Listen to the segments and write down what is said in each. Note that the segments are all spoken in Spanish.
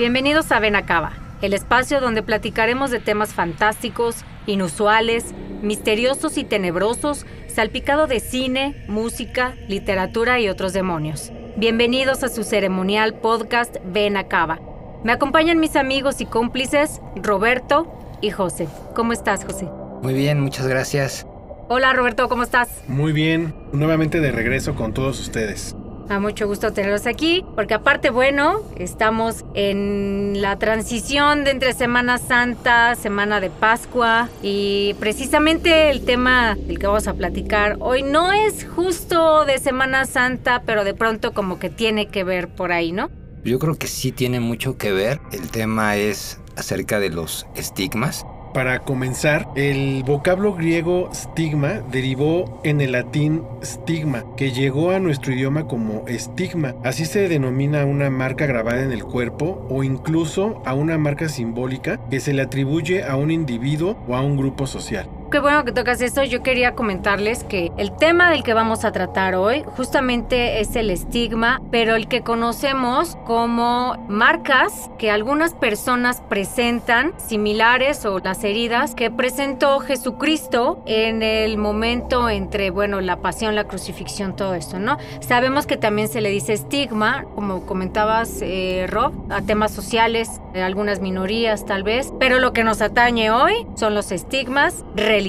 Bienvenidos a Benacaba, el espacio donde platicaremos de temas fantásticos, inusuales, misteriosos y tenebrosos, salpicado de cine, música, literatura y otros demonios. Bienvenidos a su ceremonial podcast Benacaba. Me acompañan mis amigos y cómplices Roberto y José. ¿Cómo estás, José? Muy bien, muchas gracias. Hola, Roberto, ¿cómo estás? Muy bien, nuevamente de regreso con todos ustedes. A mucho gusto tenerlos aquí, porque aparte, bueno, estamos en la transición de entre Semana Santa, Semana de Pascua, y precisamente el tema del que vamos a platicar hoy no es justo de Semana Santa, pero de pronto como que tiene que ver por ahí, ¿no? Yo creo que sí tiene mucho que ver. El tema es acerca de los estigmas. Para comenzar, el vocablo griego stigma derivó en el latín stigma, que llegó a nuestro idioma como estigma. Así se denomina una marca grabada en el cuerpo o incluso a una marca simbólica que se le atribuye a un individuo o a un grupo social. Qué bueno que tocas esto. Yo quería comentarles que el tema del que vamos a tratar hoy justamente es el estigma, pero el que conocemos como marcas que algunas personas presentan, similares o las heridas que presentó Jesucristo en el momento entre, bueno, la pasión, la crucifixión, todo esto, ¿no? Sabemos que también se le dice estigma, como comentabas, eh, Rob, a temas sociales, de algunas minorías tal vez, pero lo que nos atañe hoy son los estigmas religiosos.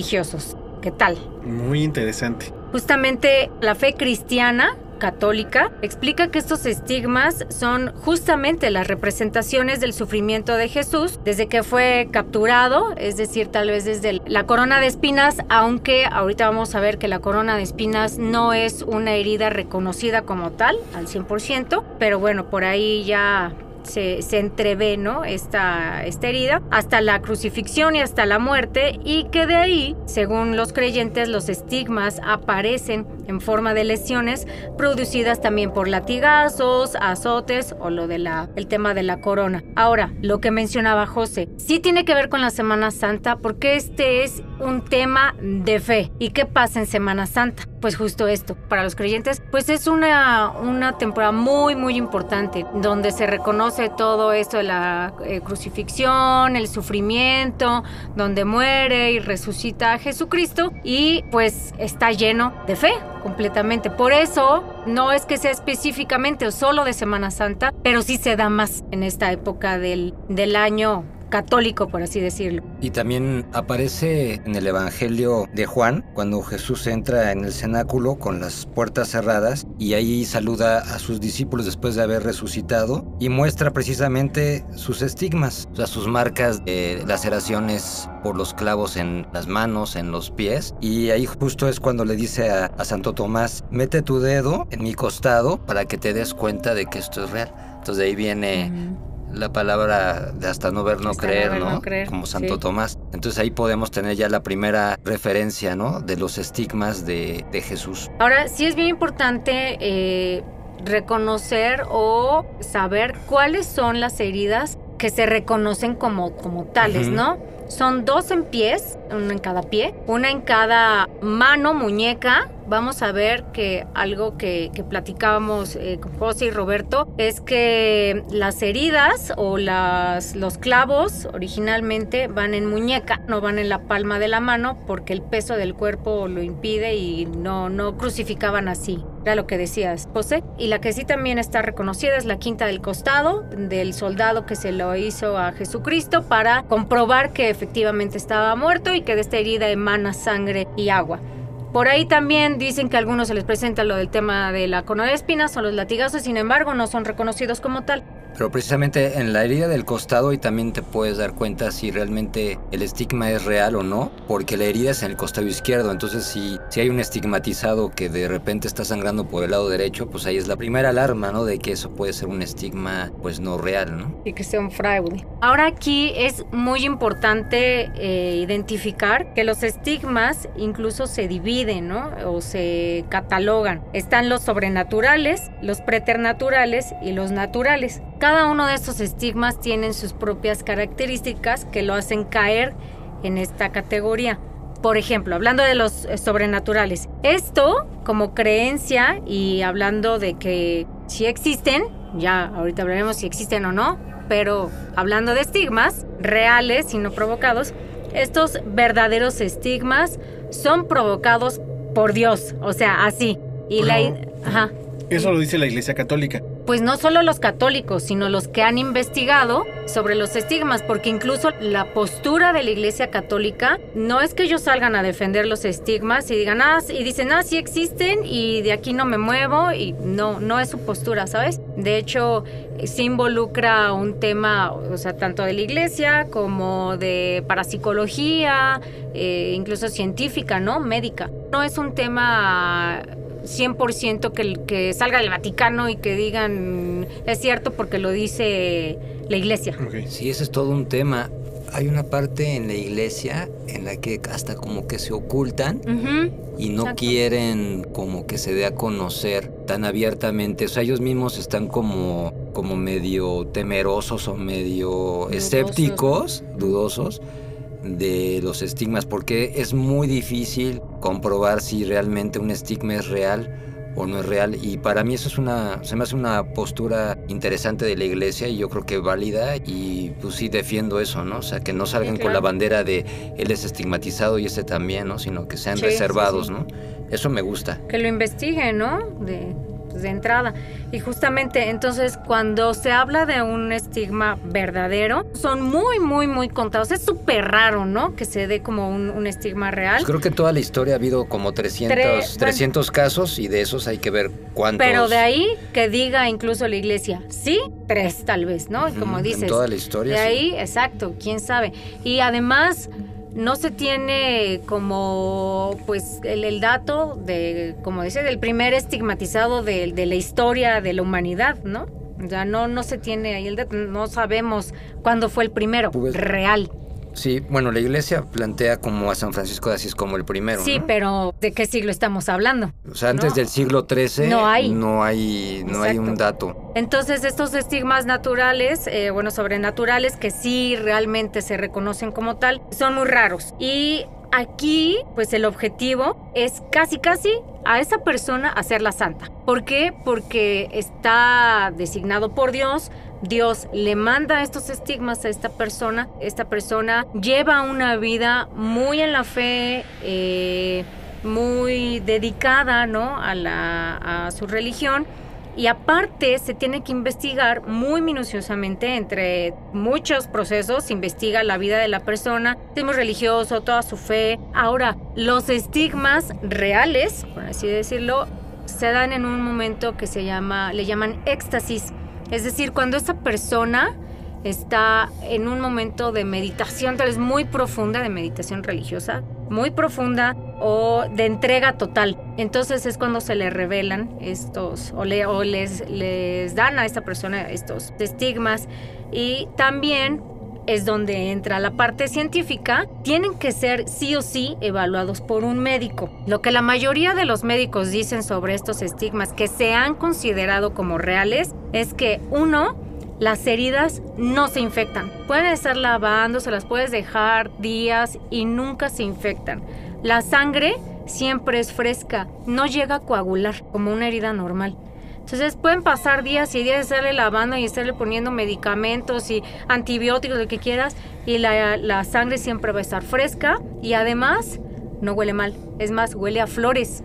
¿Qué tal? Muy interesante. Justamente la fe cristiana católica explica que estos estigmas son justamente las representaciones del sufrimiento de Jesús desde que fue capturado, es decir, tal vez desde la corona de espinas, aunque ahorita vamos a ver que la corona de espinas no es una herida reconocida como tal al 100%, pero bueno, por ahí ya se, se, entrevé ¿no? esta, herida hasta la crucifixión y hasta la muerte y que de ahí, según los creyentes, los estigmas aparecen en forma de lesiones producidas también por latigazos, azotes o lo de la el tema de la corona. Ahora, lo que mencionaba José, sí tiene que ver con la Semana Santa porque este es un tema de fe. ¿Y qué pasa en Semana Santa? Pues justo esto, para los creyentes, pues es una, una temporada muy, muy importante, donde se reconoce todo esto de la eh, crucifixión, el sufrimiento, donde muere y resucita Jesucristo y pues está lleno de fe completamente. Por eso no es que sea específicamente o solo de Semana Santa, pero sí se da más en esta época del, del año católico, por así decirlo. Y también aparece en el Evangelio de Juan, cuando Jesús entra en el cenáculo con las puertas cerradas y ahí saluda a sus discípulos después de haber resucitado y muestra precisamente sus estigmas, o sea, sus marcas de laceraciones por los clavos en las manos, en los pies. Y ahí justo es cuando le dice a, a Santo Tomás, mete tu dedo en mi costado para que te des cuenta de que esto es real. Entonces de ahí viene... la palabra de hasta no ver, no, creer, no, ver, ¿no? no creer, Como Santo sí. Tomás. Entonces ahí podemos tener ya la primera referencia, ¿no? De los estigmas de, de Jesús. Ahora, sí es bien importante eh, reconocer o saber cuáles son las heridas que se reconocen como, como tales, uh -huh. ¿no? Son dos en pies, una en cada pie, una en cada mano, muñeca. Vamos a ver que algo que, platicábamos eh, con José y Roberto es que las heridas o las, los clavos originalmente van en muñeca, no van en la palma de la mano porque el peso del cuerpo lo impide y no, no crucificaban así. Era lo que decías, José. Y la que sí también está reconocida es la quinta del costado del soldado que se lo hizo a Jesucristo para comprobar que efectivamente estaba muerto y que de esta herida emana sangre y agua. Por ahí también dicen que a algunos se les presenta lo del tema de la corona de espinas o los latigazos, sin embargo no son reconocidos como tal. Pero precisamente en la herida del costado y también te puedes dar cuenta si realmente el estigma es real o no, porque la herida es en el costado izquierdo, entonces si, si hay un estigmatizado que de repente está sangrando por el lado derecho, pues ahí es la primera alarma, ¿no? De que eso puede ser un estigma pues no real, ¿no? Y que sea un fraude. Ahora aquí es muy importante eh, identificar que los estigmas incluso se dividen, ¿no? O se catalogan. Están los sobrenaturales, los preternaturales y los naturales. Cada uno de estos estigmas tienen sus propias características que lo hacen caer en esta categoría. Por ejemplo, hablando de los eh, sobrenaturales, esto como creencia y hablando de que si existen, ya ahorita hablaremos si existen o no, pero hablando de estigmas reales y no provocados, estos verdaderos estigmas son provocados por Dios, o sea, así. Y la... Ajá. Eso lo dice la Iglesia Católica pues no solo los católicos, sino los que han investigado sobre los estigmas, porque incluso la postura de la Iglesia Católica no es que ellos salgan a defender los estigmas y digan, ah, y dicen, ah, sí existen y de aquí no me muevo y no, no es su postura, ¿sabes? De hecho, sí involucra un tema, o sea, tanto de la Iglesia como de parapsicología, eh, incluso científica, ¿no? Médica. No es un tema 100% que, que salga del Vaticano y que digan es cierto porque lo dice la iglesia. Sí, ese es todo un tema. Hay una parte en la iglesia en la que hasta como que se ocultan y no quieren como que se dé a conocer tan abiertamente. O sea, ellos mismos están como, como medio temerosos o medio escépticos, dudosos de los estigmas porque es muy difícil comprobar si realmente un estigma es real o no es real. Y para mí eso es una se me hace una postura interesante de la iglesia y yo creo que válida. Y pues sí defiendo eso no o sea que no salgan con la bandera de él es estigmatizado y ese también no sino que sean reservados no eso me gusta. Que lo investiguen no de de entrada. Y justamente entonces cuando se habla de un estigma verdadero, son muy, muy, muy contados. Es súper raro, ¿no? Que se dé como un, estigma real. Pues creo que en toda la historia ha habido como 300, 300 casos y de esos hay que ver cuántos. Pero de ahí que diga incluso la iglesia, sí, tres tal vez, ¿no? Como dices. En toda la historia. De ahí, exacto, quién sabe. Y además no se tiene como pues el, dato de, como dice, del primer estigmatizado de, de, la historia de la humanidad, ¿no? O sea, no, no se tiene ahí el dato, no sabemos cuándo fue el primero, pues, real. Sí, bueno, la iglesia plantea como a San Francisco de Asís como el primero. Sí, pero ¿de qué siglo estamos hablando? O sea, antes del siglo XIII no hay, no hay, no hay un dato. Entonces, estos estigmas naturales, eh, bueno, sobrenaturales, que sí realmente se reconocen como tal, son muy raros. Y aquí, pues el objetivo es casi, casi a esa persona hacerla santa. ¿Por qué? Porque está designado por Dios Dios le manda estos estigmas a esta persona. Esta persona lleva una vida muy en la fe, eh, muy dedicada ¿no? a, su religión. Y aparte se tiene que investigar muy minuciosamente entre muchos procesos, se investiga la vida de la persona, es religioso, toda su fe. Ahora, los estigmas reales, por así decirlo, se dan en un momento que se llama, le llaman éxtasis. Es decir, cuando esa persona está en un momento de meditación, tal vez muy profunda, de meditación religiosa, muy profunda o de entrega total. Entonces es cuando se le revelan estos, o, les, les dan a esta persona estos estigmas. Y también es donde entra la parte científica, tienen que ser sí o sí evaluados por un médico. Lo que la mayoría de los médicos dicen sobre estos estigmas que se han considerado como reales es que uno, las heridas no se infectan. Pueden estar lavando, se las puedes dejar días y nunca se infectan. La sangre siempre es fresca, no llega a coagular como una herida normal. Entonces pueden pasar días y días de estarle lavando y estarle poniendo medicamentos y antibióticos, lo que quieras, y la, la sangre siempre va a estar fresca y además no huele mal. Es más, huele a flores.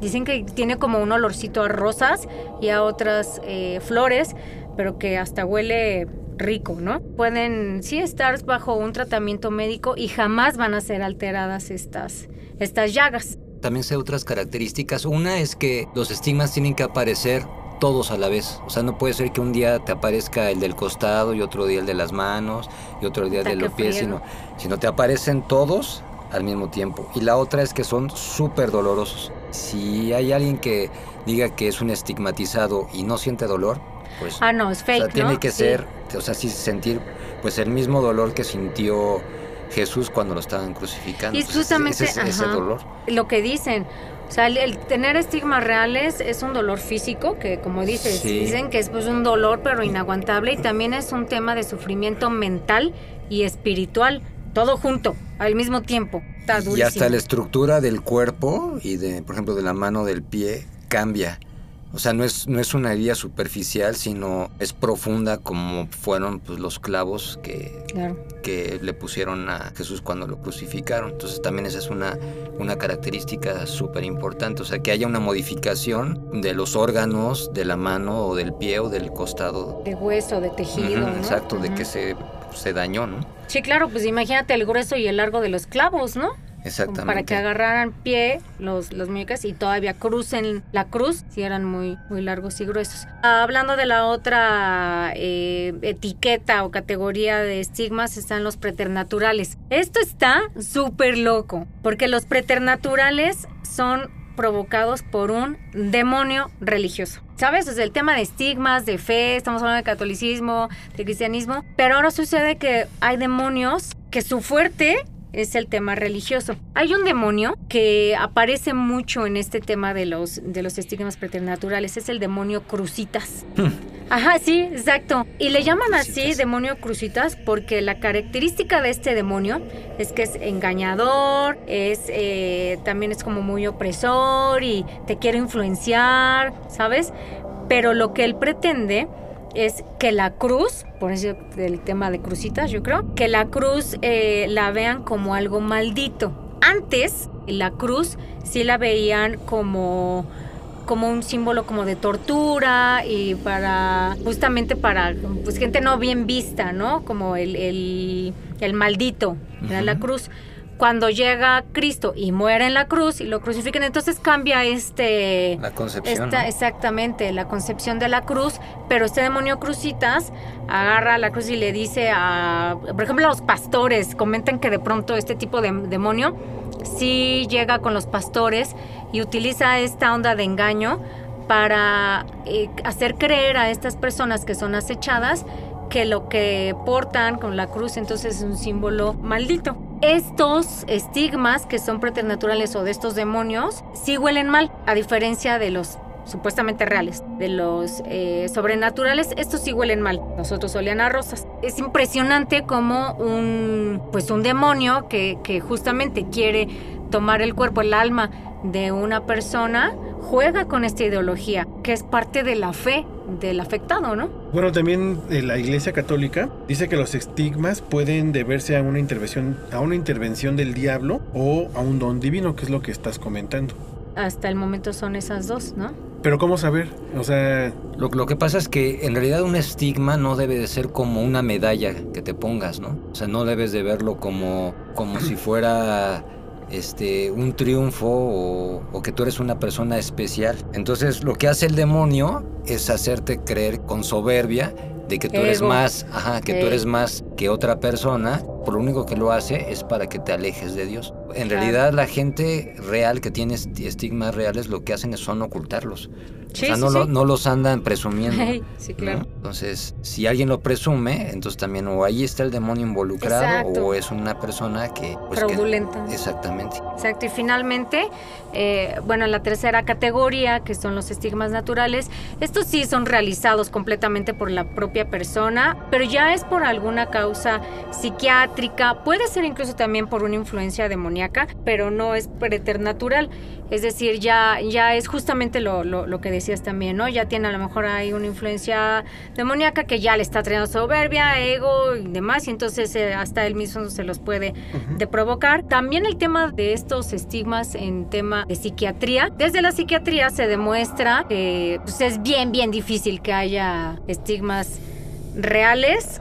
Dicen que tiene como un olorcito a rosas y a otras eh, flores, pero que hasta huele rico, ¿no? Pueden sí estar bajo un tratamiento médico y jamás van a ser alteradas estas, estas llagas. También sé otras características. Una es que los estigmas tienen que aparecer todos a la vez. O sea, no puede ser que un día te aparezca el del costado y otro día el de las manos y otro día el de los pies, sino, sino te aparecen todos al mismo tiempo. Y la otra es que son súper dolorosos. Si hay alguien que diga que es un estigmatizado y no siente dolor, pues Ah, no, es o fake, sea, tiene que Sí. ser, o sea, sí sentir pues el mismo dolor que sintió Jesús cuando lo estaban crucificando. Y Pues, ese- justamente, ese, ese ajá. dolor. Lo que dicen. O sea, el, el tener estigmas reales es un dolor físico, que como dices, Sí. dicen que es pues, un dolor pero inaguantable y también es un tema de sufrimiento mental y espiritual, todo junto, al mismo tiempo. Está Y hasta la estructura del cuerpo y de, por ejemplo, de la mano del pie cambia. O sea, no es, no es una herida superficial, sino es profunda como fueron pues, los clavos que, Claro. que le pusieron a Jesús cuando lo crucificaron. Entonces también esa es una, una característica súper importante. O sea, que haya una modificación de los órganos de la mano o del pie o del costado. De hueso, de tejido. Exacto, de que se, se dañó, ¿no? Sí, claro, pues imagínate el grueso y el largo de los clavos, ¿no? Exactamente. Para que agarraran pie los, los muñecas y todavía crucen la cruz, si eran muy, muy largos y gruesos. Hablando de la otra eh, etiqueta o categoría de estigmas, están los preternaturales. Esto está súper loco, porque los preternaturales son provocados por un demonio religioso. ¿Sabes? Sea, el tema de estigmas, de fe, estamos hablando de catolicismo, de cristianismo, pero ahora sucede que hay demonios que su fuerte es el tema religioso. Hay un demonio que aparece mucho en este tema de los, de los estigmas preternaturales, es el demonio Crucitas. Ajá, sí, exacto. Y le llaman así demonio Crucitas porque la característica de este demonio es que es engañador, es eh, también es como muy opresor y te quiere influenciar, ¿sabes? Pero lo que él pretende es que la cruz, por eso del tema de crucitas, yo creo, que la cruz eh, la vean como algo maldito. Antes, la cruz sí la veían como como un símbolo como de tortura y para justamente para pues gente no bien vista, ¿no? Como el, el, el maldito, la cruz. Cuando llega Cristo y muere en la cruz y lo crucifican, entonces cambia este La concepción. esta, ¿no? exactamente, la concepción de la cruz, pero este demonio crucitas agarra la cruz y le dice a, por ejemplo, a los pastores, comentan que de pronto este tipo de demonio sí llega con los pastores y utiliza esta onda de engaño para eh, hacer creer a estas personas que son acechadas que lo que portan con la cruz entonces es un símbolo maldito. Estos estigmas que son preternaturales o de estos demonios sí huelen mal, a diferencia de los supuestamente reales, de los eh, sobrenaturales, estos sí huelen mal. Nosotros olían a rosas. Es impresionante como un, pues un demonio que, que justamente quiere tomar el cuerpo, el alma de una persona, juega con esta ideología, que es parte de la fe del afectado, ¿no? Bueno, también eh, la Iglesia Católica dice que los estigmas pueden deberse a una intervención, a una intervención del diablo o a un don divino, que es lo que estás comentando. Hasta el momento son esas dos, ¿no? Pero ¿cómo saber? O sea, Lo, lo que pasa es que en realidad un estigma no debe de ser como una medalla que te pongas, ¿no? O sea, no debes de verlo como, como si fuera este, un triunfo o, o que tú eres una persona especial. Entonces lo que hace el demonio es hacerte creer con soberbia de que tú eres Ego. más, ajá, que tú eres más que otra persona. Por lo único que lo hace es para que te alejes de Dios. En Claro. realidad la gente real que tiene esti- estigmas reales lo que hacen es son ocultarlos. Sí, o sea, sí, no, Lo, sí. no los andan presumiendo. sí, ¿no? claro. Entonces, si alguien lo presume, entonces también o ahí está el demonio involucrado Exacto. o es una persona que... pues, que- Fraudulenta. exactamente. Exacto, y finalmente, eh, bueno, la tercera categoría, que son los estigmas naturales, estos sí son realizados completamente por la propia persona, pero ya es por alguna causa psiquiátrica, puede ser incluso también por una influencia demoníaca, pero no es preternatural. Es decir, ya, ya es justamente lo, lo, lo que decías también, ¿no? Ya tiene a lo mejor ahí una influencia demoníaca que ya le está trayendo soberbia, ego y demás, y entonces eh, hasta él mismo se los puede de provocar. También el tema de estos estigmas en tema de psiquiatría. Desde la psiquiatría se demuestra que pues, es bien, bien difícil que haya estigmas reales.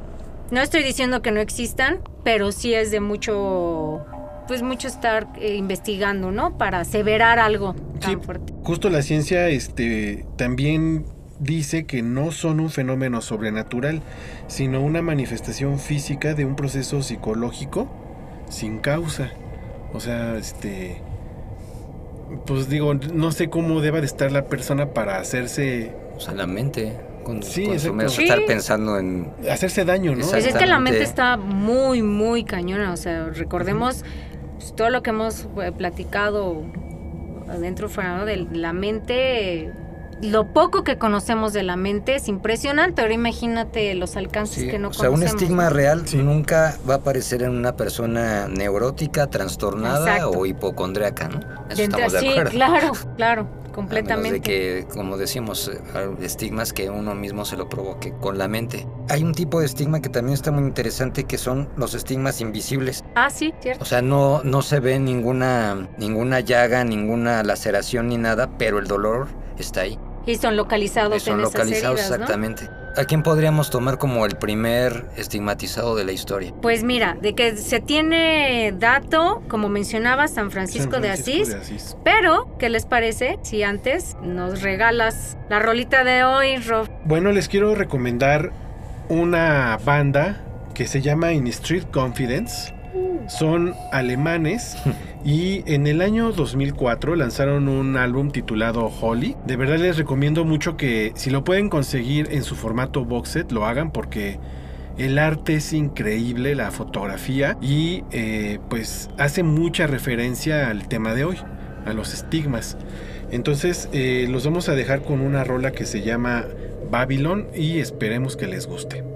No estoy diciendo que no existan, pero sí es de mucho, pues mucho estar eh, investigando, ¿no? Para aseverar algo tan Sí. fuerte. justo la ciencia este, también dice que no son un fenómeno sobrenatural, sino una manifestación física de un proceso psicológico sin causa. O sea, este pues digo, no sé cómo deba de estar la persona para hacerse O sea, la mente. Con, Sí, con su-. Sí. estar pensando en. hacerse daño, ¿no? Pues es que la mente está muy, muy cañona. O sea, recordemos pues, todo lo que hemos eh, platicado adentro fuera ¿no? de la mente. Lo poco que conocemos de la mente es impresionante. Ahora imagínate los alcances Sí, que no o sea, un conocemos. estigma real Sí. nunca va a aparecer en una persona neurótica, trastornada Exacto. o hipocondríaca, ¿no? Eso De entre- estamos de sí, acuerdo. claro, claro, completamente. de que, como decimos, eh, estigmas que uno mismo se lo provoque con la mente. Hay un tipo de estigma que también está muy interesante que son los estigmas invisibles. Ah, sí, cierto. O sea, no, no se ve ninguna, ninguna llaga, ninguna laceración ni nada, pero el dolor está ahí. Y son localizados Son en localizados esas heridas, ¿no? exactamente. ¿A quién podríamos tomar como el primer estigmatizado de la historia? Pues mira, de que se tiene dato, como mencionaba, San Francisco, San de Francisco Asís, de Asís. pero ¿qué les parece si antes nos regalas la rolita de hoy, Rob? Bueno, les quiero recomendar una banda que se llama In Street Confidence. Son alemanes y en el año 2004 lanzaron un álbum titulado Holly. De verdad les recomiendo mucho que si lo pueden conseguir en su formato box set lo hagan porque el arte es increíble, la fotografía y eh, pues hace mucha referencia al tema de hoy, a los estigmas. Entonces eh, los vamos a dejar con una rola que se llama Babylon y esperemos que les guste.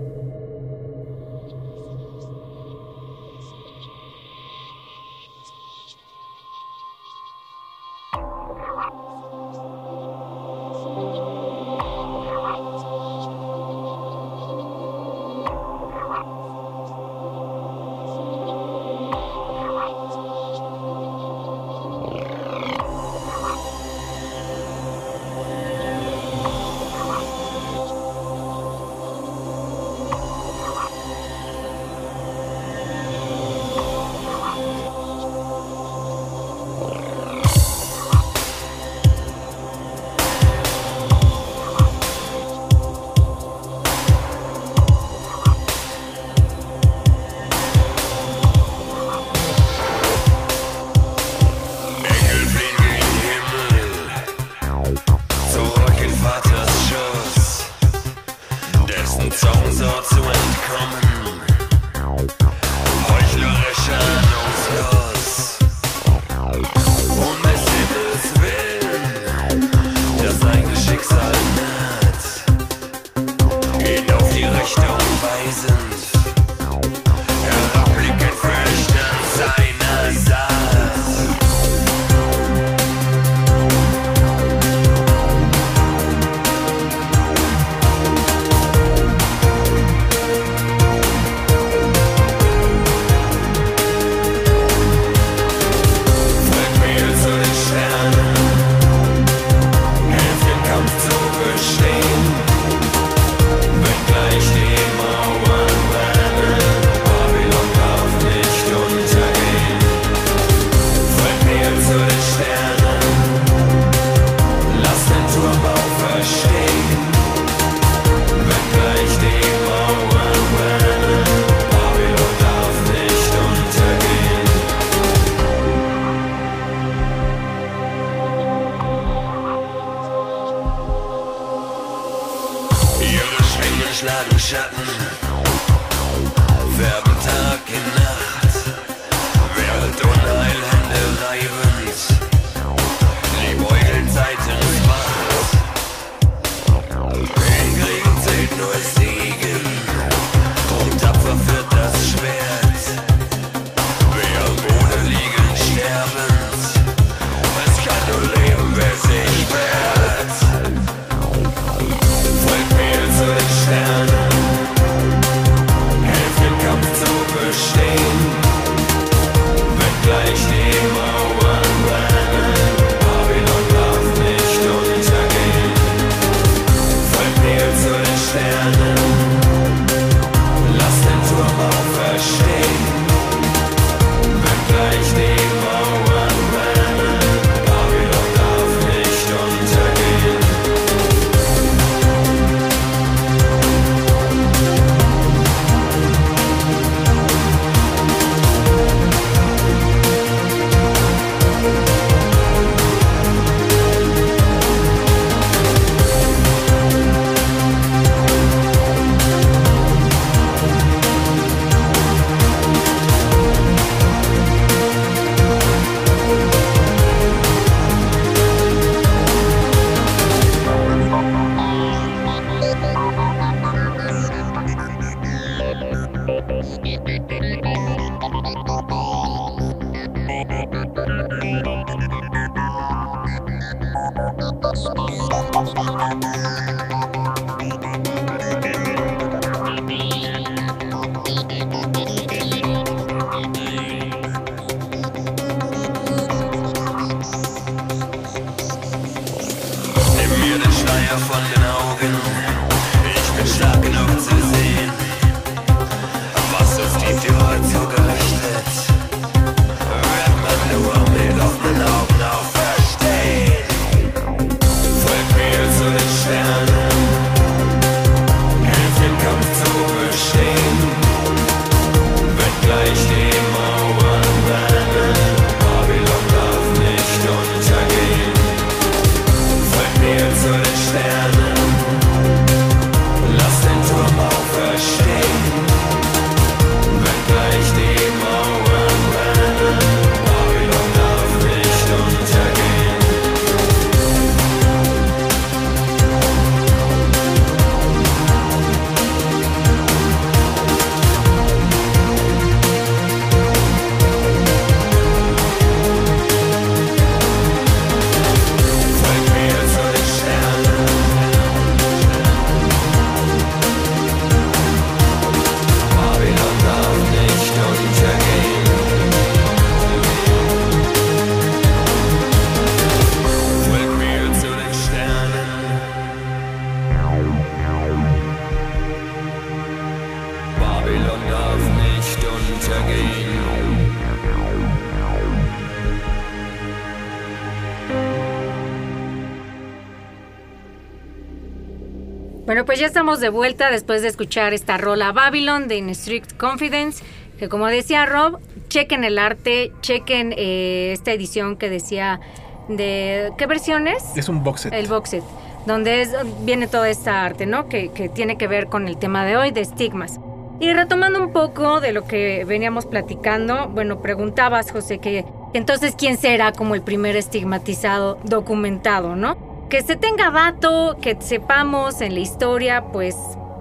Pues ya estamos de vuelta después de escuchar esta rola Babylon de In Strict Confidence, que como decía Rob, chequen el arte, chequen eh, esta edición que decía de... ¿Qué versiones? Es un box set. El box set, donde es- viene toda esta arte, ¿no? Que, que tiene que ver con el tema de hoy, de estigmas. Y retomando un poco de lo que veníamos platicando, bueno, preguntabas, José, que entonces quién será como el primer estigmatizado documentado, ¿no? Que se tenga dato, que sepamos en la historia, pues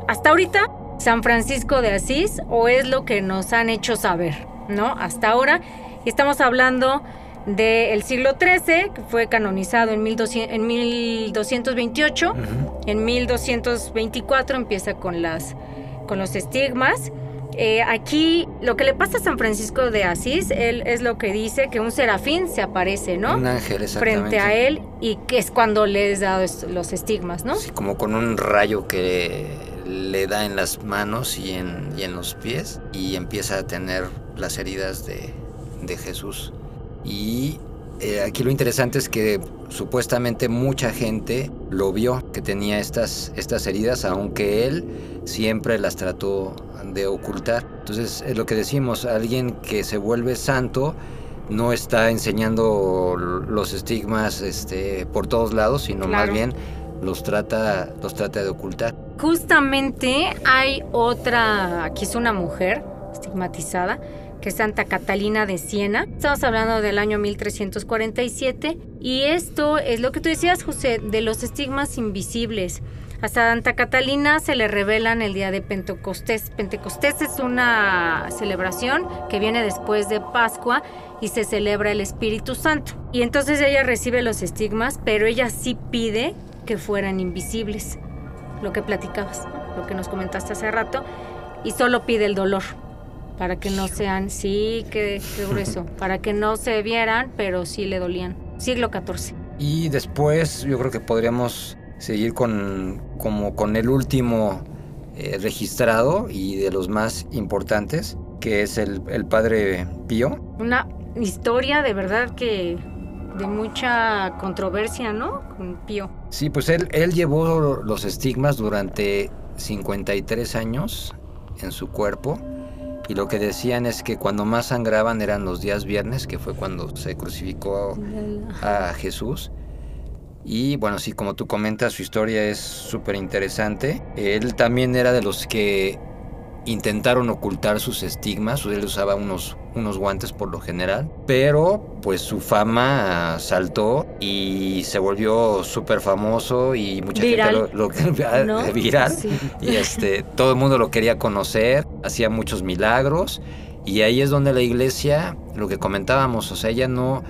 hasta ahorita, San Francisco de Asís, o es lo que nos han hecho saber, ¿no? Hasta ahora, y estamos hablando del siglo XIII, que fue canonizado en, 1200 en 1228. Ujú. En 1224 empieza con, las, con los estigmas. Eh, aquí lo que le pasa a San Francisco de Asís, él es lo que dice que un serafín se aparece, ¿no? Un ángel, exactamente. Frente a él y que es cuando da es- los estigmas, ¿no? Sí, como con un rayo que le da en las manos y en, y en los pies y empieza a tener las heridas de, de Jesús. Y eh, aquí lo interesante es que supuestamente mucha gente lo vio que tenía estas, estas heridas, aunque él siempre las trató de ocultar. Entonces es lo que decimos, alguien que se vuelve santo no está enseñando los estigmas este, por todos lados, sino más bien los trata, los trata de ocultar. Justamente hay otra, aquí es una mujer estigmatizada, que es Santa Catalina de Siena. Estamos hablando del año 1347 y esto es lo que tú decías, José, de los estigmas invisibles. A Santa Catalina se le revelan el día de Pentecostés. Pentecostés es una celebración que viene después de Pascua y se celebra el Espíritu Santo. Y entonces ella recibe los estigmas, pero ella sí pide que fueran invisibles lo que platicabas, lo que nos comentaste hace rato, y solo pide el dolor para que no sean, sí, qué, qué grueso, para que no se vieran, pero sí le dolían. Siglo XIV. Y después yo creo que podríamos seguir con, como con el último eh, registrado y de los más importantes, que es el, el Padre Pío. Una historia de verdad que de mucha controversia, ¿no? Con Pío. Sí, pues él, él llevó los estigmas durante 53 años en su cuerpo y lo que decían es que cuando más sangraban eran los días viernes, que fue cuando se crucificó a Jesús. Y bueno, sí, como tú comentas, su historia es súper interesante. Él también era de los que intentaron ocultar sus estigmas, él usaba unos, unos guantes por lo general, pero pues su fama saltó y se volvió súper famoso y mucha Viral. gente lo, lo- ¿No? viral Sí. y este todo el mundo lo quería conocer, hacía muchos milagros y ahí es donde la iglesia, lo que comentábamos, o sea, ella no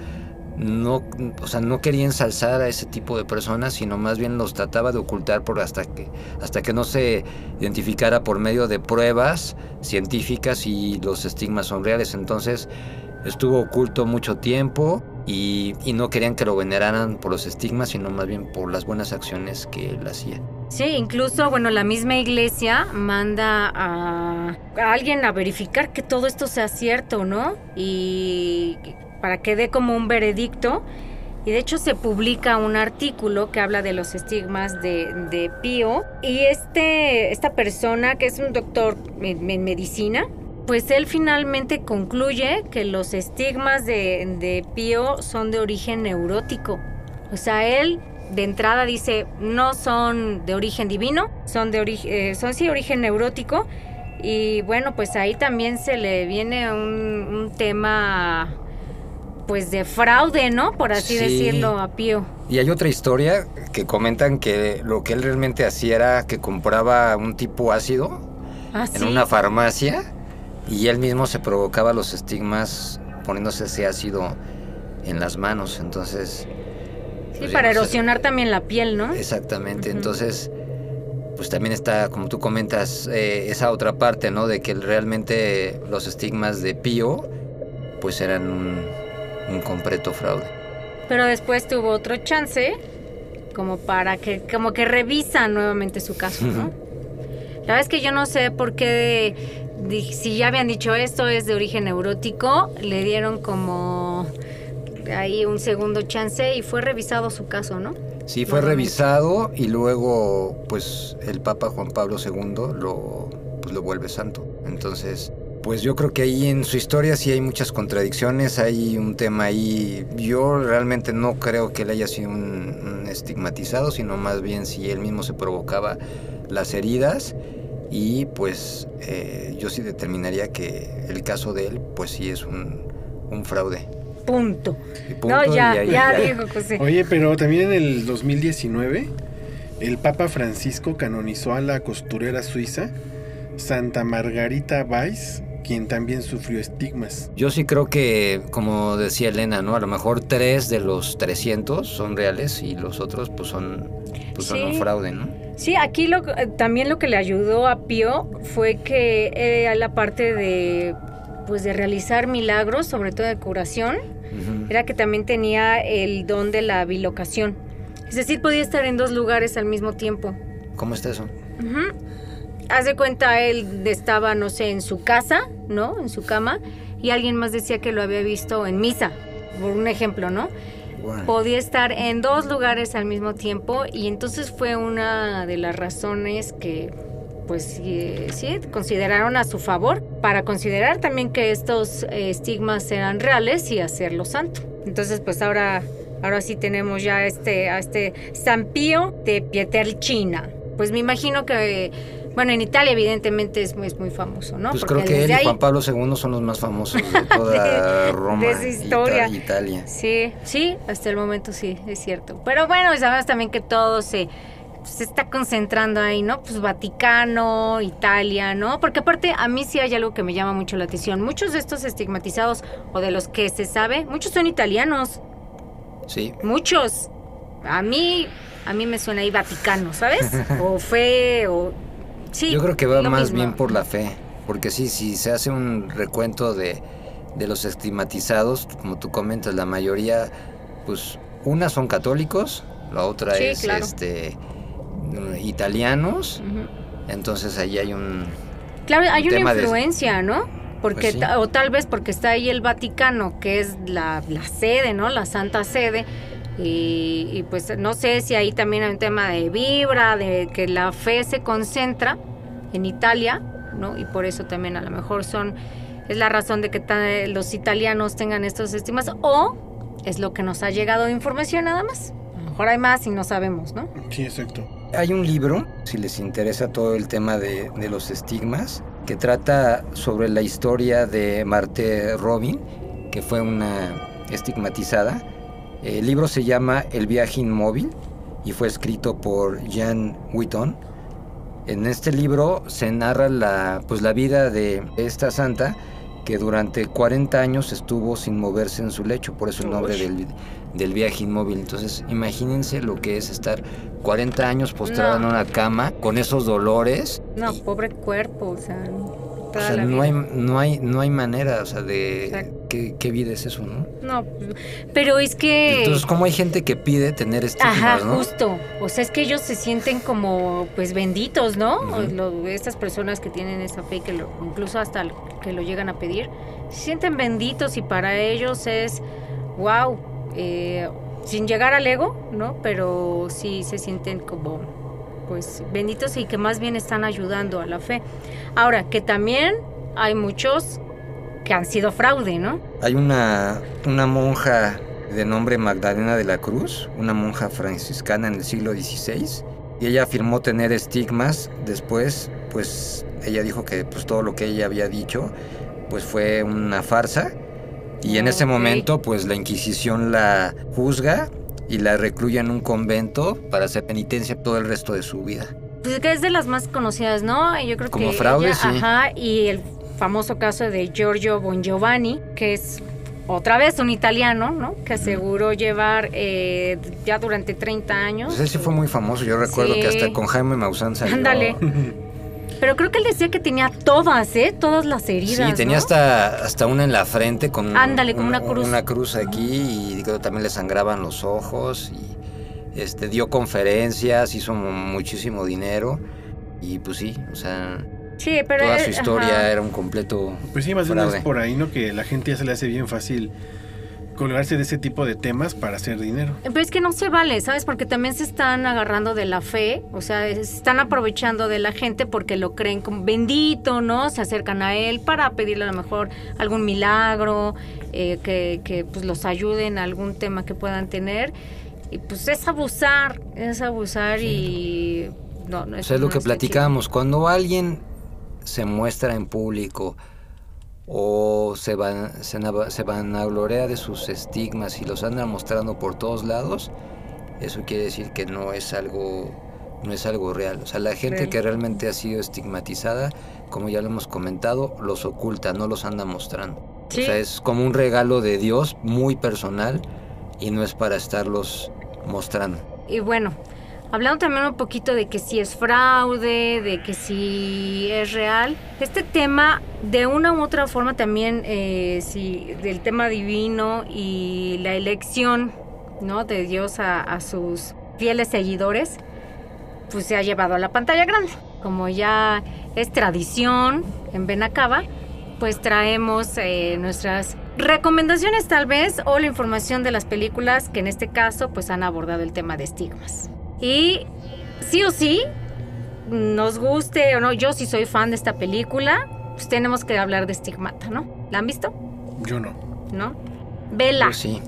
no, o sea, no quería ensalzar a ese tipo de personas, sino más bien los trataba de ocultar por hasta que hasta que no se identificara por medio de pruebas científicas y los estigmas son reales. Entonces, estuvo oculto mucho tiempo y, y no querían que lo veneraran por los estigmas, sino más bien por las buenas acciones que él hacía. Sí, incluso, bueno, la misma iglesia manda a, a alguien a verificar que todo esto sea cierto, ¿no? Y para que dé como un veredicto. Y de hecho se publica un artículo que habla de los estigmas de, de Pío. Y este, esta persona, que es un doctor en, en medicina, pues él finalmente concluye que los estigmas de, de Pío son de origen neurótico. O sea, él de entrada dice, no son de origen divino, son de origen, son sí origen neurótico. Y bueno, pues ahí también se le viene un, un tema pues de fraude, ¿no? Por así Sí. decirlo, a Pío. Y hay otra historia que comentan que lo que él realmente hacía era que compraba un tipo ácido Ah, en sí. una farmacia y él mismo se provocaba los estigmas poniéndose ese ácido en las manos. Entonces, Sí, pues para no sé. erosionar también la piel, ¿no? exactamente. Entonces, pues también está, como tú comentas, eh, esa otra parte, ¿no? De que realmente los estigmas de Pío, pues eran un, un completo fraude. Pero después tuvo otro chance, como para que, como que revisa nuevamente su caso, ¿no? La verdad es que yo no sé por qué, si ya habían dicho esto es de origen neurótico, le dieron como ahí un segundo chance y fue revisado su caso, ¿no? Sí, fue revisado y luego, pues, el Papa Juan Pablo II lo, pues, lo vuelve santo. Entonces, pues yo creo que ahí en su historia sí hay muchas contradicciones, hay un tema ahí. Yo realmente no creo que él haya sido un, un estigmatizado, sino más bien si él mismo se provocaba las heridas. Y pues eh, yo sí determinaría que el caso de él, pues sí es un, un fraude. Punto. No, ya, ahí- ya dijo José. Oye, pero también en el 2019, el Papa Francisco canonizó a la costurera suiza Santa Margarita Weiss, quien también sufrió estigmas. Yo sí creo que, como decía Elena, ¿no? A lo mejor tres de los 300 son reales y los otros pues son, pues, son un fraude, ¿no? Sí, aquí lo, eh, también lo que le ayudó a Pío fue que eh, la parte de pues de realizar milagros, sobre todo de curación, era que también tenía el don de la bilocación. Es decir, podía estar en dos lugares al mismo tiempo. ¿Cómo está eso? Ujú. Haz de cuenta, él estaba, no sé, en su casa, ¿no? En su cama, y alguien más decía que lo había visto en misa, por un ejemplo, ¿no? Podía estar en dos lugares al mismo tiempo, y entonces fue una de las razones que, pues sí, consideraron a su favor, para considerar también que estos estigmas eran reales y hacerlo santo. Entonces, pues ahora, ahora sí tenemos ya este, a este San Pío de Pietrelcina. Pues me imagino que, bueno, en Italia evidentemente es, muy- es muy famoso, ¿no? pues Porque creo que él y ahí- Juan Pablo II son los más famosos de toda De- Roma de y historia. Ita- Italia. Sí, sí, hasta el momento sí, es cierto. Pero bueno, sabemos también que todo se, se está concentrando ahí, ¿no? Pues Vaticano, Italia, ¿no? Porque aparte a mí sí hay algo que me llama mucho la atención. Muchos de estos estigmatizados o de los que se sabe, muchos son italianos, Sí, muchos. A mí, a mí me suena ahí Vaticano, ¿sabes? O fe, o... Sí, yo creo que va más mismo. bien por la fe, porque sí, si se hace un recuento de, de los estigmatizados, como tú comentas, la mayoría, pues una son católicos, la otra Sí, es claro. este italianos, entonces ahí hay un Claro, hay un una de- influencia, ¿no? Porque, Pues sí. o tal vez porque está ahí el Vaticano, que es la, la sede, ¿no? La santa sede. Y, y pues no sé si ahí también hay un tema de vibra, de que la fe se concentra en Italia, ¿no? Y por eso también a lo mejor son, es la razón de que los italianos tengan estos estimas, o es lo que nos ha llegado de información nada más. A lo mejor hay más y no sabemos, ¿no? Sí, exacto. Hay un libro, si les interesa todo el tema de, de los estigmas, que trata sobre la historia de Marthe Robin, que fue una estigmatizada. El libro se llama El viaje inmóvil y fue escrito por Jan Witton. En este libro se narra la, pues, la vida de esta santa que durante 40 años estuvo sin moverse en su lecho, por eso el nombre del, del viaje inmóvil. Entonces, imagínense lo que es estar 40 años postrada en No. una cama con esos dolores. No, y- pobre cuerpo, o sea, o sea, la no hay, no, hay, no hay manera, o sea, de... ¿qué, qué vida es eso, no? No, pero es que... Entonces, ¿cómo hay gente que pide tener estigmas, Ajá, no? justo. O sea, es que ellos se sienten como, pues, benditos, ¿no? Lo- estas personas que tienen esa fe, que lo, incluso hasta que lo llegan a pedir, se sienten benditos y para ellos es, wow, sin llegar al ego, ¿no? Pero sí se sienten como, pues, benditos y que más bien están ayudando a la fe. Ahora, que también hay muchos que han sido fraude, ¿no? Hay una, una monja de nombre Magdalena de la Cruz, una monja franciscana en el siglo XVI, y ella afirmó tener estigmas. Después, pues ella dijo que pues, todo lo que ella había dicho pues fue una farsa. Y en ese Ok. momento, pues la Inquisición la juzga y la recluye en un convento para hacer penitencia todo el resto de su vida. Pues que es de las más conocidas, ¿no? Y Yo creo Como que fraude, ella- sí. Ajá, y el famoso caso de Giorgio Bongiovanni, que es otra vez un italiano, ¿no? Que aseguró llevar eh, ya durante 30 años. Pues ese fue muy famoso. Yo recuerdo Sí. que hasta con Jaime Maussan salió. Ándale. Pero creo que él decía que tenía todas, ¿eh? Todas las heridas. Sí, tenía ¿no? hasta, hasta una en la frente con Ándale, con una cruz. Una cruz aquí y creo que también le sangraban los ojos y este dio conferencias, hizo mu- muchísimo dinero y pues sí, o sea, Sí, pero. toda su historia ajá. era un completo Pues sí, más bien es por ahí, ¿no? Que la gente ya se le hace bien fácil colgarse de ese tipo de temas para hacer dinero. Pero es que no se vale, ¿sabes? Porque también se están agarrando de la fe, o sea, se están aprovechando de la gente porque lo creen como bendito, ¿no? Se acercan a él para pedirle a lo mejor algún milagro, eh, que, que pues los ayuden a algún tema que puedan tener. Y pues es abusar, es abusar y... No, no, O eso sea, es lo no que chido. platicábamos. Cuando alguien se muestra en público o se van, se, na- se vanagloria de sus estigmas y los anda mostrando por todos lados, eso quiere decir que no es algo, no es algo real. O sea, la gente Real. que realmente ha sido estigmatizada, como ya lo hemos comentado, los oculta, no los anda mostrando. Sí. O sea, es como un regalo de Dios muy personal y no es para estarlos mostrando. Y bueno, hablando también un poquito de que si es fraude, de que si es real, este tema de una u otra forma también, eh, si del tema divino y la elección, ¿no? De Dios a, sus fieles seguidores, pues se ha llevado a la pantalla grande. Como ya es tradición en Benacaba, pues traemos eh, nuestras recomendaciones tal vez o la información de las películas que en este caso pues han abordado el tema de estigmas. Y sí o sí, nos guste o no, yo sí soy fan de esta película, pues tenemos que hablar de Estigmata, ¿no? ¿La han visto? Yo no. ¿No? Vela. Pues sí.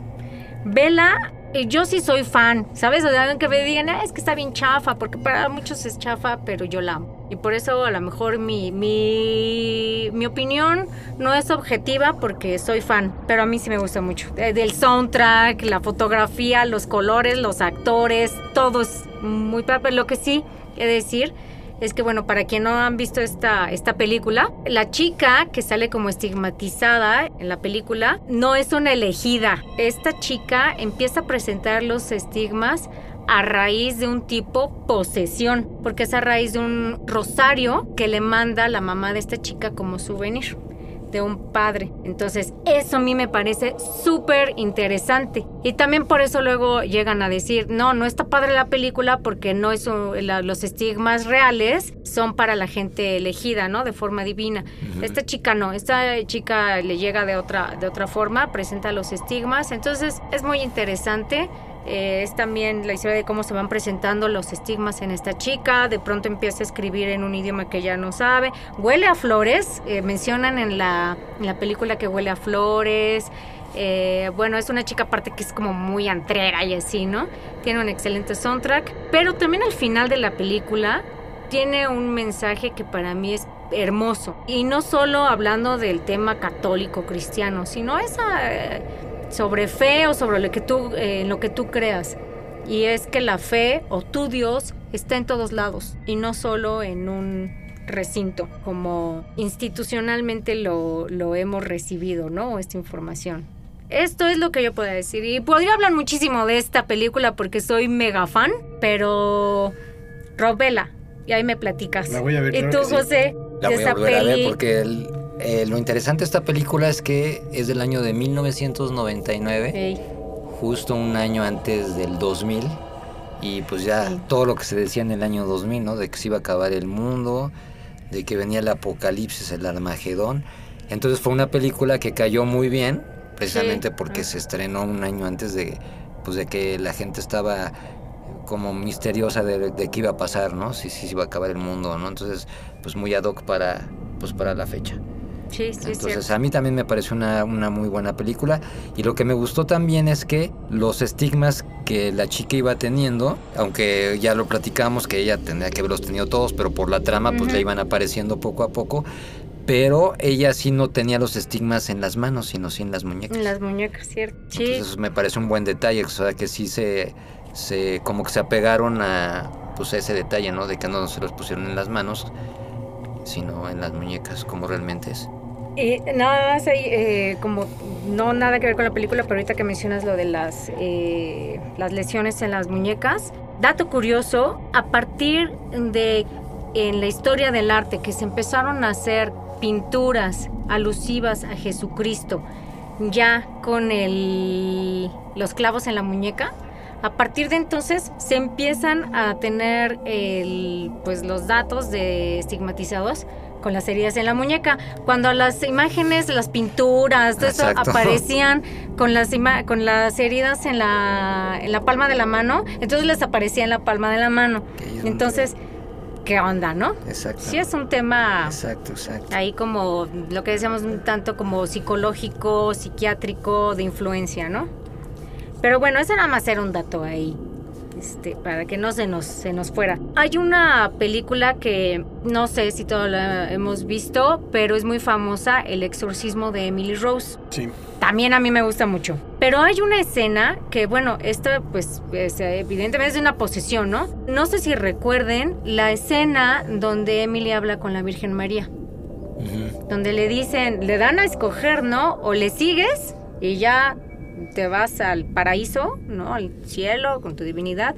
Vela, yo sí soy fan, ¿sabes? O sea, que me digan, "Ah, es que está bien chafa, porque para muchos es chafa, pero yo la amo. Y por eso a lo mejor mi, mi, mi opinión no es objetiva porque soy fan, pero a mí sí me gusta mucho. Eh, Del soundtrack, la fotografía, los colores, los actores, todo es muy padre. Lo que sí de decir es que bueno, para quien no han visto esta, esta película, la chica que sale como estigmatizada en la película no es una elegida. Esta chica empieza a presentar los estigmas a raíz de un tipo posesión, porque es a raíz de un rosario que le manda la mamá de esta chica como souvenir de un padre. Entonces, eso a mí me parece súper interesante. Y también por eso luego llegan a decir, no, no está padre la película porque no es un- la- los estigmas reales son para la gente elegida, ¿no? De forma divina. Esta chica no, esta chica le llega de otra, de otra forma, presenta los estigmas. Entonces, es muy interesante. Eh, es también la historia de cómo se van presentando los estigmas en esta chica. De pronto empieza a escribir en un idioma que ella no sabe. Huele a flores. eh, mencionan en la, en la película que huele a flores. Eh, bueno, es una chica aparte que es como muy antrera y así, ¿no? Tiene un excelente soundtrack. Pero también al final de la película tiene un mensaje que para mí es hermoso. Y no solo hablando del tema católico cristiano, sino esa sobre fe o sobre lo que tú, eh, en lo que tú creas. Y es que la fe o tu Dios está en todos lados y no solo en un recinto, como institucionalmente lo, lo hemos recibido, ¿no? Esta información. Esto es lo que yo puedo decir. Y podría hablar muchísimo de esta película porque soy mega fan, pero Robela, y ahí me platicas. La voy a ver, Y claro tú, sí. José, La de voy esa a volver a ver porque el- eh, lo interesante de esta película es que es del año de 1999, Ey, justo un año antes del 2000. Y pues ya todo lo que se decía en el año 2000, ¿no? De que se iba a acabar el mundo, de que venía el apocalipsis, el Armagedón. Entonces fue una película que cayó muy bien, precisamente Sí. porque Ah. se estrenó un año antes de, pues, de que la gente estaba como misteriosa de, de qué iba a pasar, ¿no? Si, si se iba a acabar el mundo, ¿no? Entonces, pues muy ad hoc para, pues, para la fecha. Sí, sí, es Entonces a mí también me pareció una, una muy buena película y lo que me gustó también es que los estigmas que la chica iba teniendo, aunque ya lo platicamos que ella tendría que haberlos tenido todos, pero por la trama pues le iban apareciendo poco a poco, pero ella sí no tenía los estigmas en las manos, sino sí en las muñecas. En las muñecas, ¿cierto? Sí, Entonces me parece un buen detalle, o sea que sí se, se como que se apegaron a pues a ese detalle, ¿no? De que no se los pusieron en las manos, sino en las muñecas, como realmente es. Y nada más eh, como no nada que ver con la película, pero ahorita que mencionas lo de las, eh, las lesiones en las muñecas, dato curioso, a partir de en la historia del arte que se empezaron a hacer pinturas alusivas a Jesucristo, ya con el, los clavos en la muñeca, A partir de entonces se empiezan a tener el, pues los datos de estigmatizados con las heridas en la muñeca. Cuando las imágenes, las pinturas, todo eso aparecían con las ima- con las heridas en la, en la palma de la mano, entonces les aparecía en la palma de la mano. Entonces, ¿qué onda, no? Exacto. Sí es un tema Exacto, exacto. ahí como lo que decíamos un tanto como psicológico, psiquiátrico, de influencia, ¿no? Pero bueno, eso nada más era un dato ahí. Este, para que no se nos, se nos fuera. Hay una película que no sé si todos la hemos visto, pero es muy famosa, El exorcismo de Emily Rose. Sí. También a mí me gusta mucho. Pero hay una escena que, bueno, esto pues es, evidentemente es de una posesión, ¿no? No sé si recuerden la escena donde Emily habla con la Virgen María donde le dicen, le dan a escoger, ¿no? O le sigues y ya te vas al paraíso, ¿no? Al cielo con tu divinidad,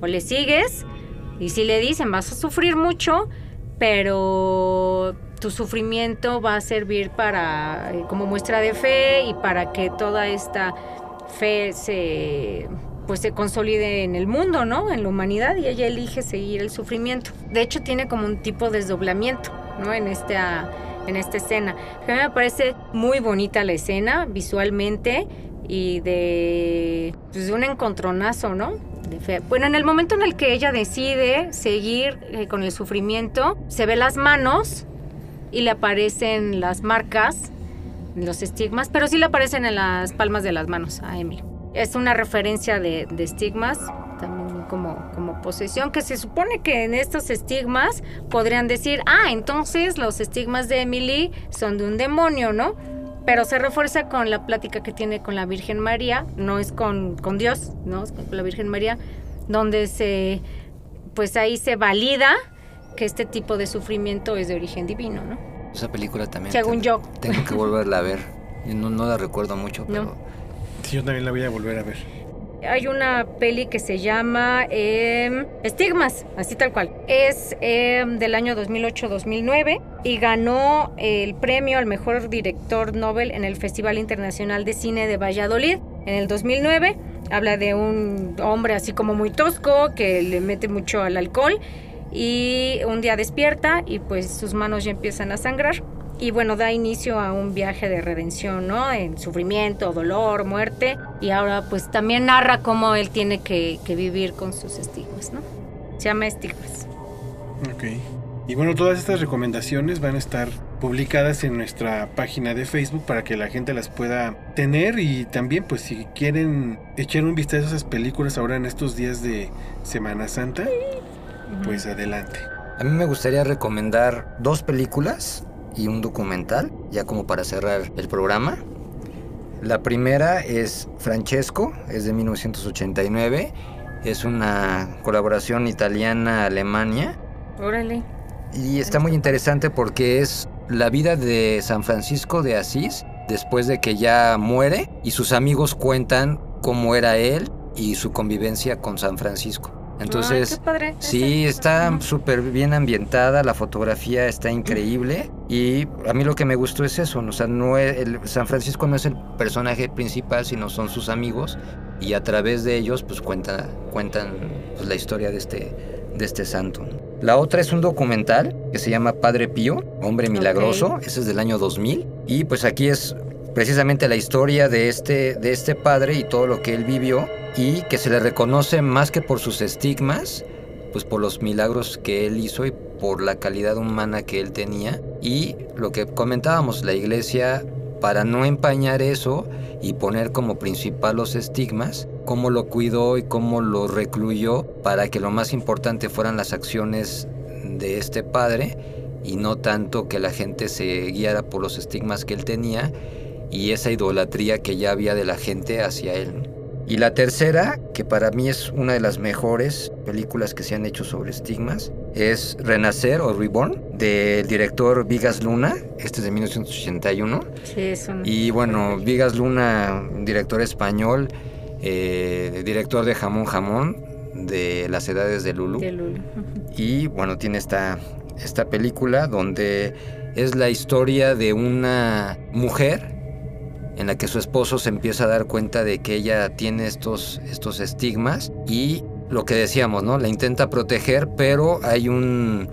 o le sigues y si le dicen, vas a sufrir mucho, pero tu sufrimiento va a servir para eh, como muestra de fe y para que toda esta fe se pues se consolide en el mundo, ¿no? En la humanidad y ella elige seguir el sufrimiento. De hecho tiene como un tipo de desdoblamiento, ¿no? En esta en esta escena. A mí me parece muy bonita la escena visualmente y de pues, un encontronazo, ¿no? De fe. Bueno, en el momento en el que ella decide seguir eh, con el sufrimiento, se ve las manos y le aparecen las marcas, los estigmas, pero sí le aparecen en las palmas de las manos a Emily. Es una referencia de, de estigmas, también como, como posesión, que se supone que en estos estigmas podrían decir, ah, entonces los estigmas de Emily son de un demonio, ¿no? Pero se refuerza con la plática que tiene con la Virgen María, no es con, con Dios, ¿no? Es con la Virgen María, donde se, pues ahí se valida que este tipo de sufrimiento es de origen divino, ¿no? Esa película también. Según tengo- yo. Tengo que volverla a ver. Yo no, no la recuerdo mucho, pero. No. Sí, yo también la voy a volver a ver. Hay una peli que se llama em, Estigmas, así tal cual. Es em, del año 2008-2009 y ganó el premio al mejor director Nobel en el Festival Internacional de Cine de Valladolid en el 2009. Habla de un hombre así como muy tosco que le mete mucho al alcohol y un día despierta y pues sus manos ya empiezan a sangrar. Y bueno, da inicio a un viaje de redención, ¿no? En sufrimiento, dolor, muerte. Y ahora pues también narra cómo él tiene que, que vivir con sus estigmas, ¿no? Se llama Estigmas. Ok. Y bueno, todas estas recomendaciones van a estar publicadas en nuestra página de Facebook para que la gente las pueda tener y también pues si quieren echar un vistazo a esas películas ahora en estos días de Semana Santa, pues adelante. A mí me gustaría recomendar dos películas y un documental, ya como para cerrar el programa. La primera es Francesco, es de 1989. Es una colaboración italiana-alemania Órale. y está muy interesante porque es la vida de San Francisco de Asís después de que ya muere y sus amigos cuentan cómo era él y su convivencia con San Francisco. Entonces, Ay, qué padre. Sí, está súper bien ambientada, la fotografía está increíble y a mí lo que me gustó es eso, o sea, no es- el, San Francisco no es el personaje principal, sino son sus amigos y a través de ellos pues cuenta, cuentan pues, la historia de este, de este santo. La otra es un documental que se llama Padre Pío, Hombre Milagroso, ese es del año 2000 y pues aquí es precisamente la historia de este, de este padre y todo lo que él vivió y que se le reconoce más que por sus estigmas, pues por los milagros que él hizo y por la calidad humana que él tenía. Y lo que comentábamos, la iglesia, para no empañar eso y poner como principal los estigmas, cómo lo cuidó y cómo lo recluyó para que lo más importante fueran las acciones de este padre y no tanto que la gente se guiara por los estigmas que él tenía y esa idolatría que ya había de la gente hacia él. Y la tercera, que para mí es una de las mejores películas que se han hecho sobre estigmas, es Renacer o Reborn, del director Vigas Luna, este es de 1981. Sí, es un... Y bueno, Vigas Luna, un director español, eh, director de Jamón Jamón, de las edades de Lulu. de Lulu. Y bueno, tiene esta, esta película donde es la historia de una mujer en la que su esposo se empieza a dar cuenta de que ella tiene estos, estos estigmas y lo que decíamos, ¿no? La intenta proteger, pero hay un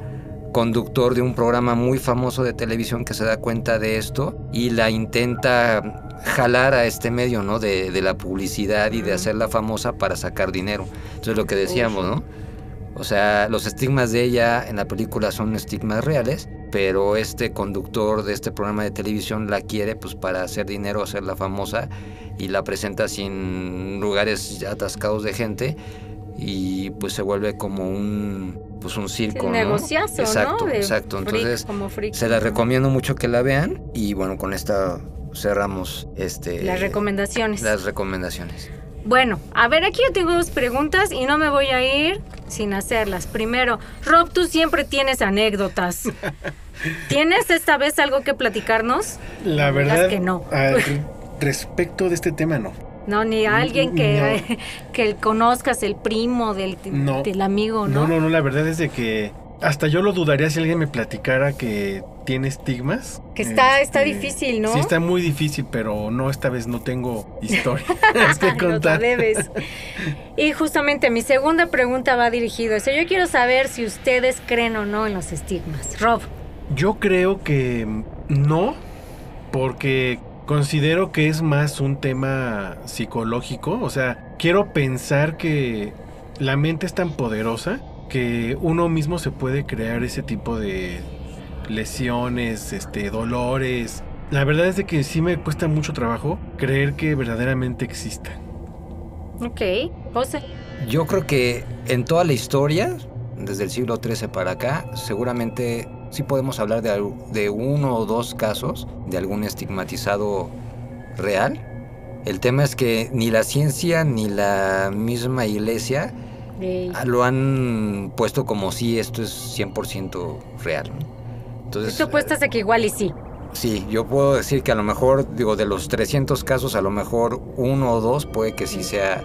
conductor de un programa muy famoso de televisión que se da cuenta de esto y la intenta jalar a este medio, ¿no? De, de la publicidad y de hacerla famosa para sacar dinero. Entonces lo que decíamos, ¿no? O sea, los estigmas de ella en la película son estigmas reales, pero este conductor de este programa de televisión la quiere pues para hacer dinero, hacerla famosa y la presenta en lugares atascados de gente y pues se vuelve como un pues un circo, negociazo, exacto, exacto. Entonces freak. se la recomiendo mucho que la vean y bueno, con esta cerramos este Las recomendaciones. las recomendaciones. Bueno, a ver, aquí yo tengo dos preguntas y no me voy a ir sin hacerlas. Primero, Rob, tú siempre tienes anécdotas. ¿Tienes esta vez algo que platicarnos? La verdad, que no. al respecto de este tema, no. No, ni a alguien que, que conozcas, el primo del, No. del amigo, ¿no? No, no, no, la verdad es de que hasta yo lo dudaría si alguien me platicara que tiene estigmas. Que está- está Este, difícil, ¿no? Sí, está muy difícil, pero no, esta vez no tengo historia que la contar. debes. Y justamente mi segunda pregunta va dirigida a eso. Yo quiero saber si ustedes creen o no en los estigmas. Rob, Yo creo que no, porque considero que es más un tema psicológico. O sea, quiero pensar que la mente es tan poderosa que uno mismo se puede crear ese tipo de lesiones, este, dolores. La verdad es de que sí me cuesta mucho trabajo creer que verdaderamente exista. ok. José, Yo creo que en toda la historia, desde el siglo XIII para acá, seguramente sí podemos hablar de, uno o dos casos de algún estigmatizado real. El tema es que ni la ciencia ni la misma iglesia ah, lo han puesto como si esto es 100% real. Entonces, tú apuestas a que igual y sí. Sí, yo puedo decir que a lo mejor, digo, de los 300 casos, a lo mejor uno o dos puede que sí sea,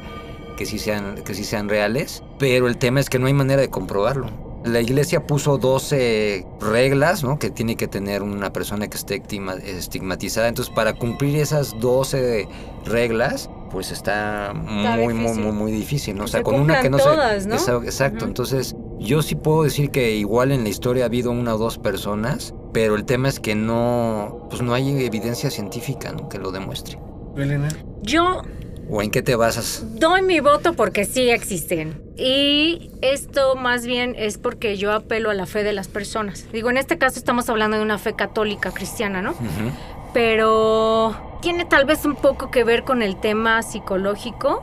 que sí sean, que sí sean reales, pero el tema es que no hay manera de comprobarlo. La iglesia puso 12 reglas, ¿no? Que tiene que tener una persona que esté estigma- estigmatizada. Entonces, para cumplir esas 12 reglas, pues está muy, muy, muy, muy difícil, ¿no? O sea, se con una que no se... todas, ¿no? Exacto, entonces yo sí puedo decir que igual en la historia ha habido una o dos personas, pero el tema es que no, pues no hay evidencia científica ¿no? que lo demuestre. Elena. Yo ¿O en qué te basas? doy mi voto porque sí existen. Y esto más bien es porque yo apelo a la fe de las personas. Digo, en este caso estamos hablando de una fe católica cristiana, ¿no? Ujú. Pero tiene tal vez un poco que ver con el tema psicológico.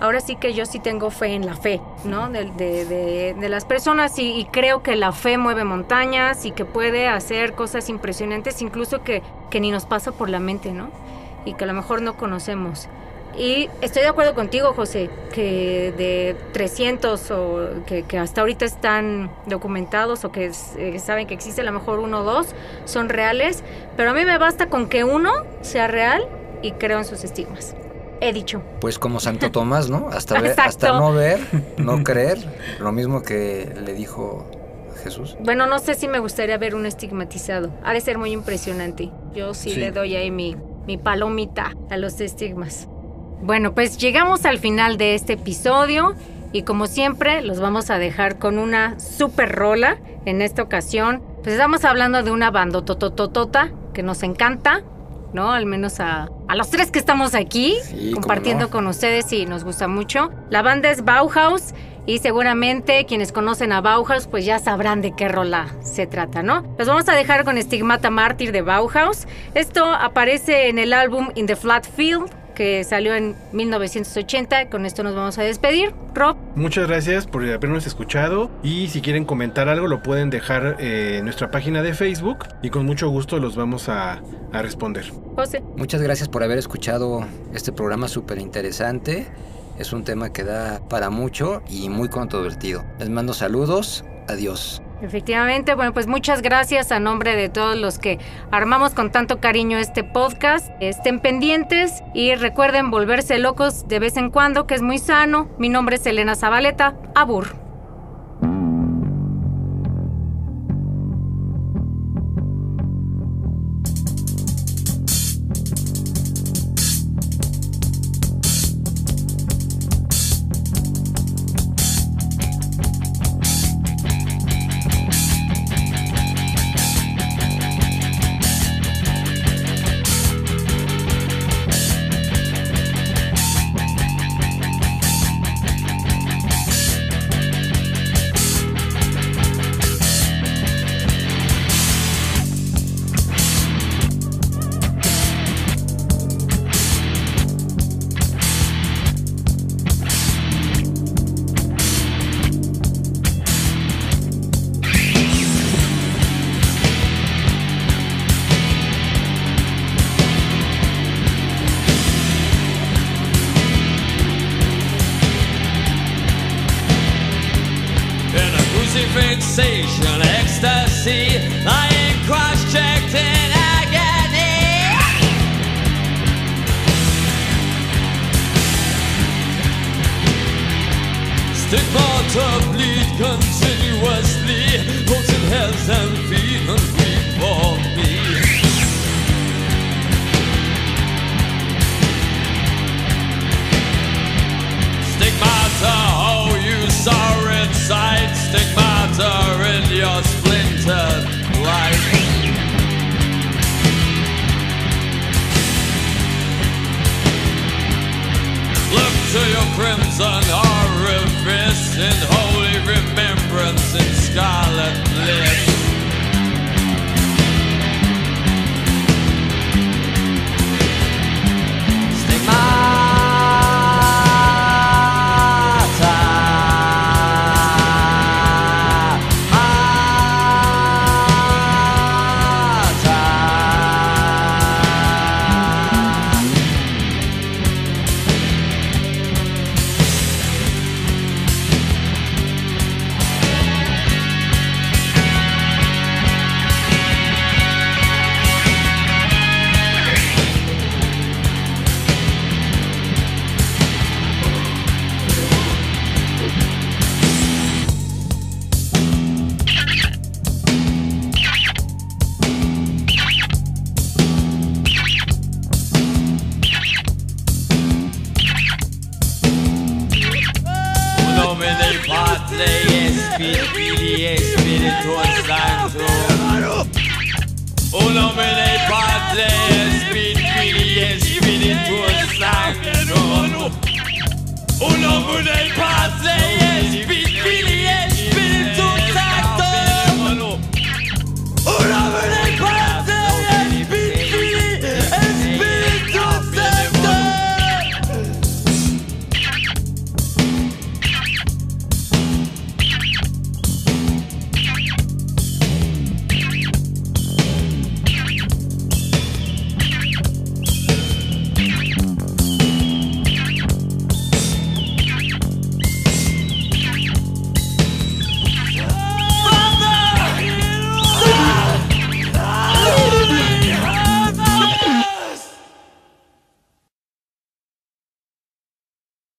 Ahora sí que yo sí tengo fe en la fe, ¿no? De, de- de- de las personas y, y creo que la fe mueve montañas y que puede hacer cosas impresionantes, incluso que, que ni nos pasa por la mente, ¿no? Y que a lo mejor no conocemos. Y estoy de acuerdo contigo, José, que de 300 o que, que hasta ahorita están documentados o que eh, saben que existe a lo mejor uno o dos, son reales, pero a mí me basta con que uno sea real y creo en sus estigmas. He dicho. Pues como Santo Tomás, ¿no? Hasta, ver- hasta no ver, no creer, lo mismo que le dijo Jesús. Bueno, no sé si me gustaría ver un estigmatizado. Ha de ser muy impresionante. Yo sí, Sí. le doy ahí mi, mi palomita a los estigmas. Bueno, pues llegamos al final de este episodio y como siempre los vamos a dejar con una super rola. En esta ocasión, pues estamos hablando de una bandotototota que nos encanta, ¿no? Al menos a, a los tres que estamos aquí Sí, compartiendo no. con ustedes y nos gusta mucho. La banda es Bauhaus y seguramente quienes conocen a Bauhaus pues ya sabrán de qué rola se trata, ¿no? Los vamos a dejar con Stigmata Mártir de Bauhaus. Esto aparece en el álbum In the Flat Field que salió en 1980. Con esto nos vamos a despedir. Rob, Muchas gracias por habernos escuchado y si quieren comentar algo lo pueden dejar eh, en nuestra página de Facebook y con mucho gusto los vamos a, a responder. José. Muchas gracias por haber escuchado este programa súper interesante. Es un tema que da para mucho y muy controvertido. Les mando saludos. Adiós. Efectivamente, bueno, pues muchas gracias a nombre de todos los que armamos con tanto cariño este podcast. Estén pendientes y recuerden volverse locos de vez en cuando, que es muy sano. Mi nombre es Elena Zabaleta. Abur.